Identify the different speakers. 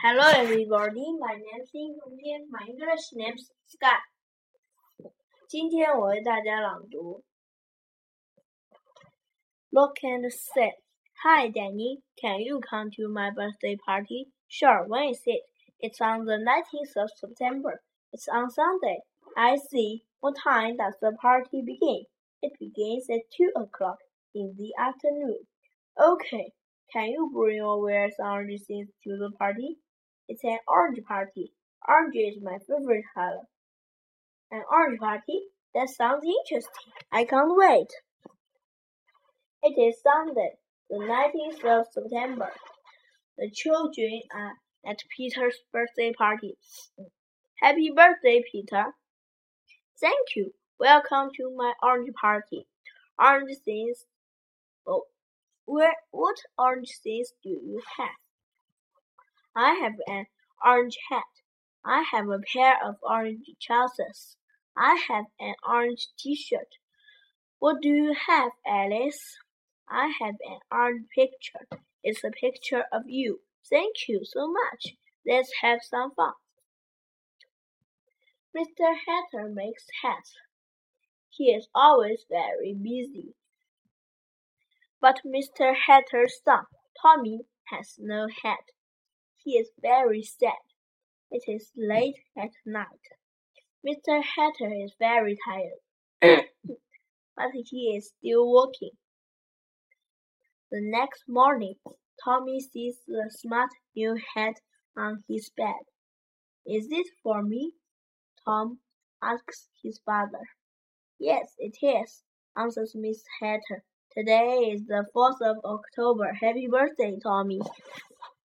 Speaker 1: Hello everybody, my name is 林中天，my English name is Sky。今天我为大家朗读。Look and say, Hi Danny, can you come to my birthday party? Sure, when is it? It's on the 19th of September. It's on Sunday. I see. What time does the party begin? It begins at 2 o'clock in the afternoon. Okay. Can you bring or wear some orange things to the party? It's an orange party. Orange is my favorite color. An orange party? That sounds interesting. I can't wait. It is Sunday, the 19th of September. The children are at Peter's birthday party. Happy birthday, Peter. Thank you. Welcome to my orange party. Orange things. Oh, where, what orange things do you have? I have an orange hat. I have a pair of orange trousers. I have an orange t-shirt. What do you have, Alice? I have an orange picture. It's a picture of you. Thank you so much. Let's have some fun. Mr. Hatter makes hats. He is always very busy. But Mr. Hatter's son, Tommy, has no hat. He is very sad. It is late at night. Mr. Hatter is very tired, but he is still working. The next morning, Tommy sees the smart new hat on his bed. Is it for me? Tom asks his father. Yes, it is, answers Miss Hatter. Today is the 4th of October. Happy birthday, Tommy.